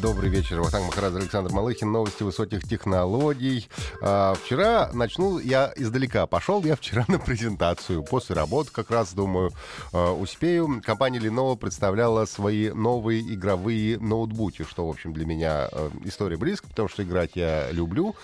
Добрый вечер. Вахтанг Махарадзе, Александр Малыхин. Новости высоких технологий. А, вчера начну я издалека. Пошел я вчера на презентацию. После работы как раз, думаю, а, успею. Компания Lenovo представляла свои новые игровые ноутбуки, что, в общем, для меня а, история близкая, потому что играть я люблю.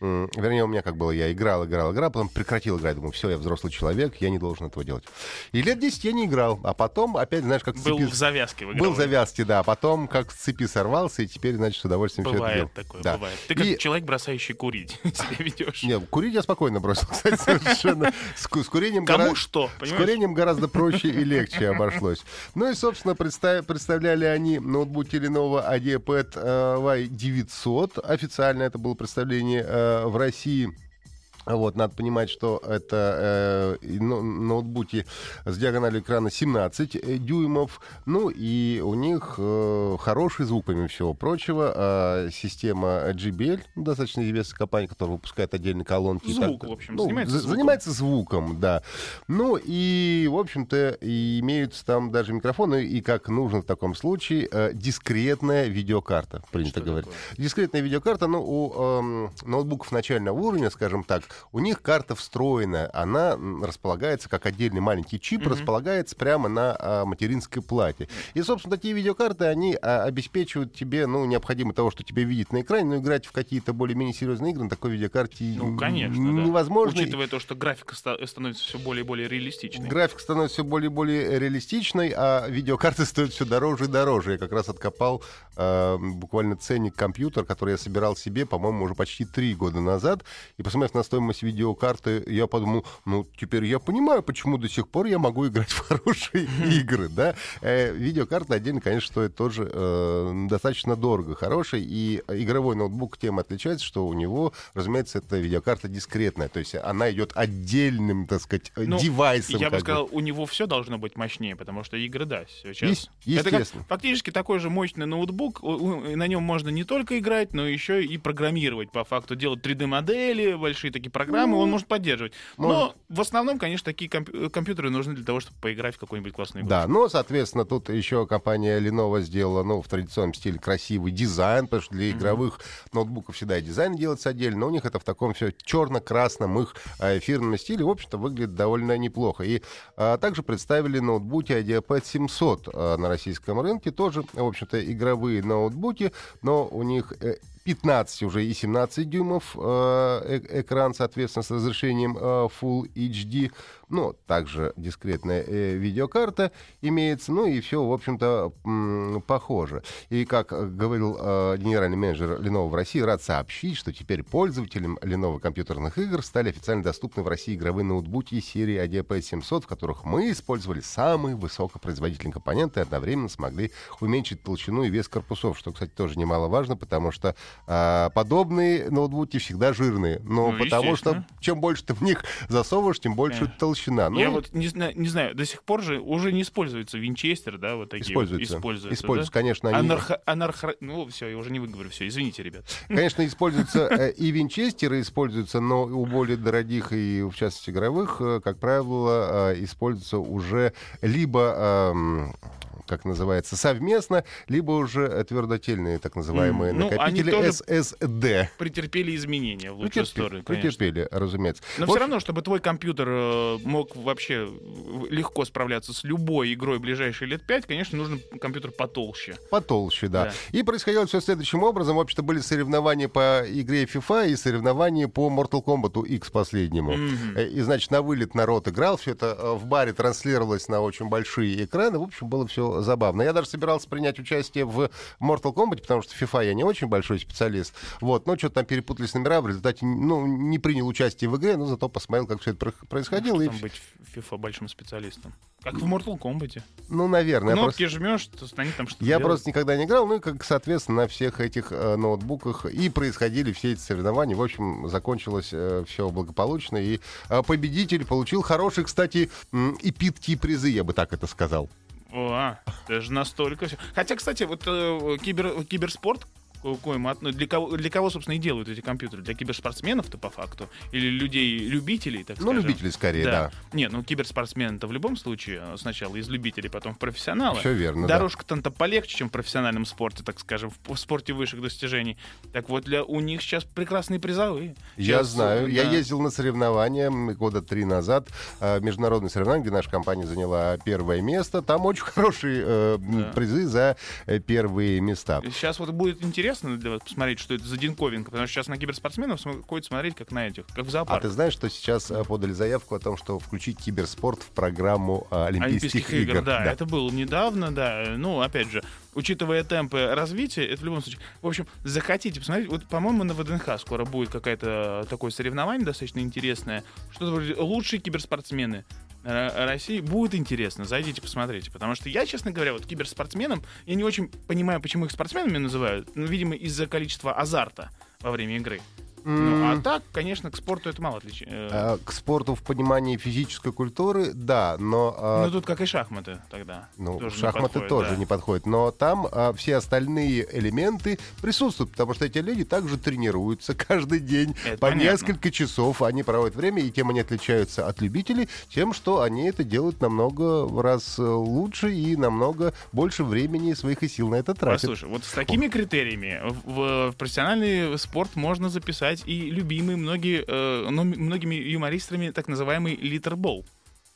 Вернее, у меня как было, я играл, играл, играл, потом прекратил играть. Думаю, все, я взрослый человек, я не должен этого делать. И лет 10 я не играл. А потом, опять, знаешь, как с Был цепи- в завязке. в был в завязке, да. а Потом как с цепи сорвался, и теперь, значит, с удовольствием все это Бывает делал. такое, Да. бывает. Ты как И- человек, бросающий курить, себя ведешь. Не, курить я спокойно бросил, кстати, совершенно. С, с курением Кому гора- что, С понимаешь? курением гораздо проще и легче обошлось. Ну и, собственно, представ- представляли они ноутбуки Lenovo IdeaPad э, Y900. Официально это было представление э, в России. Вот, надо понимать, что это э, ноутбуки с диагональю экрана 17 э, дюймов. Ну и у них э, хороший звук, помимо всего прочего. А система JBL, достаточно известная компания, которая выпускает отдельные колонки. Звук, так- в общем, ну, занимается за- звуком. занимается звуком, да. Ну и, в общем-то, имеются там даже микрофоны, и как нужно в таком случае, э, дискретная видеокарта, принято Что говорить. такое? Дискретная видеокарта, ну, у эм, ноутбуков начального уровня, скажем так, у них карта встроенная, она располагается как отдельный маленький чип, располагается прямо на а, материнской плате. И, собственно, такие видеокарты, они а, обеспечивают тебе, ну, необходимо того, что тебе видеть на экране, но играть в какие-то более-менее серьезные игры на такой видеокарте Ну, конечно, да. невозможно. Учитывая то, что графика ста- становится все более и более реалистичной. Графика становится все более и более реалистичной, а видеокарты стоят все дороже и дороже. Я как раз откопал э, буквально ценник компьютер, который я собирал себе, по-моему, уже почти три года назад. И посмотрев на стоимость видеокарты, я подумал, ну, теперь я понимаю, почему до сих пор я могу играть в хорошие игры, да. Э, видеокарта отдельно, конечно, стоит тоже э, достаточно дорого, хороший. И игровой ноутбук тем отличается, что у него, разумеется, эта видеокарта дискретная. То есть она идет отдельным, так сказать, Ну, девайсом. Я бы сказал, у него все должно быть мощнее, потому что игры, да, сейчас. Есть- Это как естественно. фактически такой же мощный ноутбук. На нем можно не только играть, но еще и программировать, по факту, делать 3D-модели, большие такие программы, он может поддерживать. Но может. в основном, конечно, такие комп- компьютеры нужны для того, чтобы поиграть в какой-нибудь классный игру. Да, но, соответственно, тут еще компания Lenovo сделала, ну, в традиционном стиле красивый дизайн, потому что для игровых ноутбуков всегда и дизайн делается отдельно, но у них это в таком все черно-красном их э, фирменном стиле, в общем-то, выглядит довольно неплохо. И а, также представили ноутбуки IdeaPad 700 а, на российском рынке, тоже, в общем-то, игровые ноутбуки, но у них э, 15 уже и 17 дюймов э, э- экран, соответственно, с разрешением э, Full HD. Ну, также дискретная э, видеокарта имеется. Ну и все, в общем-то, м, похоже. И, как э, говорил э, генеральный менеджер Lenovo в России, рад сообщить, что теперь пользователям Lenovo компьютерных игр стали официально доступны в России игровые ноутбуки серии IdeaPad 700, в которых мы использовали самые высокопроизводительные компоненты и одновременно смогли уменьшить толщину и вес корпусов, что, кстати, тоже немаловажно, потому что а, подобные ноутбуки всегда жирные. Но Ну, потому что чем больше ты в них засовываешь, тем больше Конечно. толщина. Ну, Я вот не знаю, не знаю, до сих пор же уже не используется винчестер, да, вот такие вот используются. используются, да? конечно, они... Анархо- анархо- Ну, все, я уже не выговорю, все, извините, ребят. Конечно, используются э, и винчестеры используются, но у более дорогих и, в частности, игровых, э, как правило, э, используются уже либо эм, как называется, совместно, либо уже твердотельные так называемые ну, они накопители тоже SSD. Претерпели изменения в лучшую Претерпели, сторону, конечно. претерпели, разумеется. Но В все равно, чтобы твой компьютер мог вообще легко справляться с любой игрой ближайшие лет пять, конечно, нужен компьютер потолще. Потолще, да. Да. И происходило все следующим образом. В общем-то, были соревнования по игре FIFA и соревнования по Mortal Kombat X последнему. Э, И, значит, на вылет народ играл. Все это э, в баре транслировалось на очень большие экраны. В общем, было все забавно. Я даже собирался принять участие в Mortal Kombat, потому что FIFA я не очень большой специалист. Вот, но что-то там перепутались номера. В результате, ну, не принял участие в игре, но зато посмотрел, как все это про- происходило. и Быть FIFA большим специалистом. Как в Mortal Kombat. Ну, наверное. Кнопки просто- жмешь, то они там что-то Я делают. просто никогда не играл, ну и, как, соответственно, на всех этих э, ноутбуках и происходили все эти соревнования. В общем, закончилось все благополучно, и э, победитель получил хорошие, кстати, м, эпидкие призы, я бы так это сказал. О, даже настолько все. Хотя, кстати, вот э, кибер, киберспорт, коим от- ну, для, кого, для кого, собственно, и делают эти компьютеры? Для киберспортсменов-то по факту? Или людей-любителей, так Ну, скажем? любители скорее, да. Нет, ну киберспортсмен-то в любом случае э, сначала из любителей, потом в профессионалы. Все верно, да. Дорожка-то полегче, чем в профессиональном спорте, так скажем, в, спорте высших достижений. Так вот, для, у них сейчас прекрасные призовые. Я Щас, знаю. Я да. ездил на соревнования года три назад. э, Международные соревнования, где наша компания заняла первое место. Там очень хорошие э, Да. призы за э, первые места. Сейчас вот будет интересно для вас посмотреть, что это за диковинка, потому что сейчас на киберспортсменов см- ходят смотреть, как на этих, как в А зоопарке. ты знаешь, что сейчас э, подали заявку о том, что включить киберспорт в программу э, Олимпийских, игр? да, это было недавно, да. Ну, опять же, учитывая темпы развития, это в любом случае. В общем, захотите посмотреть, вот, по-моему, на ВДНХ скоро будет какое-то такое соревнование достаточно интересное. Что-то вроде лучшие киберспортсмены э, России. Будет интересно, зайдите, посмотрите. Потому что я, честно говоря, вот киберспортсменам, я не очень понимаю, почему их спортсменами называют. Ну, видимо, из-за количества азарта во время игры. Ну, а так, конечно, к спорту это мало отличие. э, э, К спорту в понимании физической культуры, да, но... э, Ну, тут как и шахматы тогда. Ну, Тоже не шахматы подходит, тоже да. не подходят. Но там а, все остальные элементы присутствуют, потому что эти люди также тренируются каждый день Это по понятно. несколько часов. Они проводят время, и тем они отличаются от любителей, тем, что они это делают намного раз лучше и намного больше времени своих и сил на это тратят. Послушай, вот с такими критериями в, в профессиональный спорт можно записать и любимый многие, э, ну, многими юмористами так называемый литербол.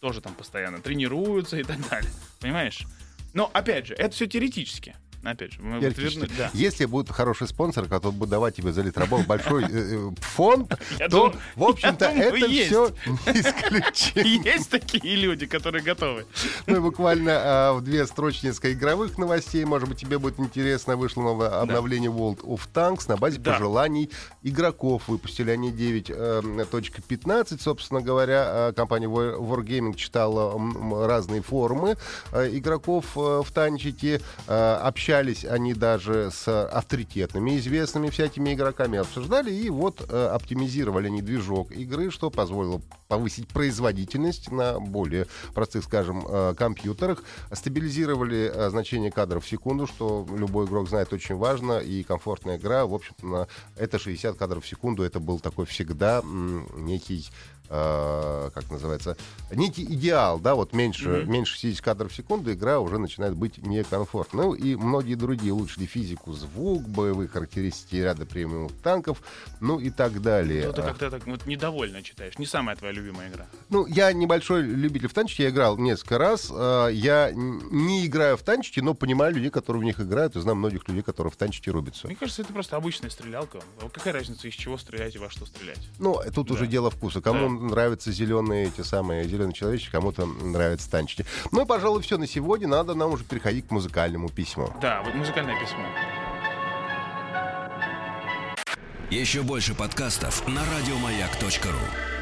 Тоже там постоянно тренируются и так далее. Понимаешь? Но, опять же, это все теоретически. Опять же, мы вот верну- да. Если будет хороший спонсор, который будет давать тебе за литробол большой э, э, фонд, то, в общем-то, это все исключение. Есть такие люди, которые готовы. Ну и буквально а, в две строчки игровых новостей. Может быть, тебе будет интересно. Вышло новое обновление World of Tanks на базе пожеланий игроков. Выпустили они 9.15. Собственно говоря, а, компания War- Wargaming читала разные форумы игроков в танчике. А, Общались они даже с авторитетными, известными всякими игроками. Обсуждали и вот а, оптимизировали они движок игры, что позволило повысить производительность на более простых, скажем, э, компьютерах. Стабилизировали э, значение кадров в секунду, что любой игрок знает очень важно, и комфортная игра, в общем-то, это 60 кадров в секунду, это был такой всегда м, некий э, как называется, некий идеал, да, вот меньше, Мгм. меньше 60 кадров в секунду игра уже начинает быть некомфортной. Ну и многие другие улучшили физику, звук, боевые характеристики ряда премиум танков, ну и так далее. Ну, ты как-то так вот недовольно читаешь. Не самая твоя любимая игра. ну, я небольшой любитель в танчики, я играл несколько раз. Э, Я не играю в танчики, но понимаю людей, которые в них играют, и знаю многих людей, которые в танчики рубятся. Мне кажется, это просто обычная стрелялка. Какая разница, из чего стрелять и во что стрелять? Ну, тут Да. уже дело вкуса. Кому нравятся зеленые эти самые зеленые человечки, кому-то нравятся танчики. Ну и, пожалуй, все на сегодня. Надо нам уже переходить к музыкальному письму. Да, вот музыкальное письмо. Еще больше подкастов на радиомаяк.ру.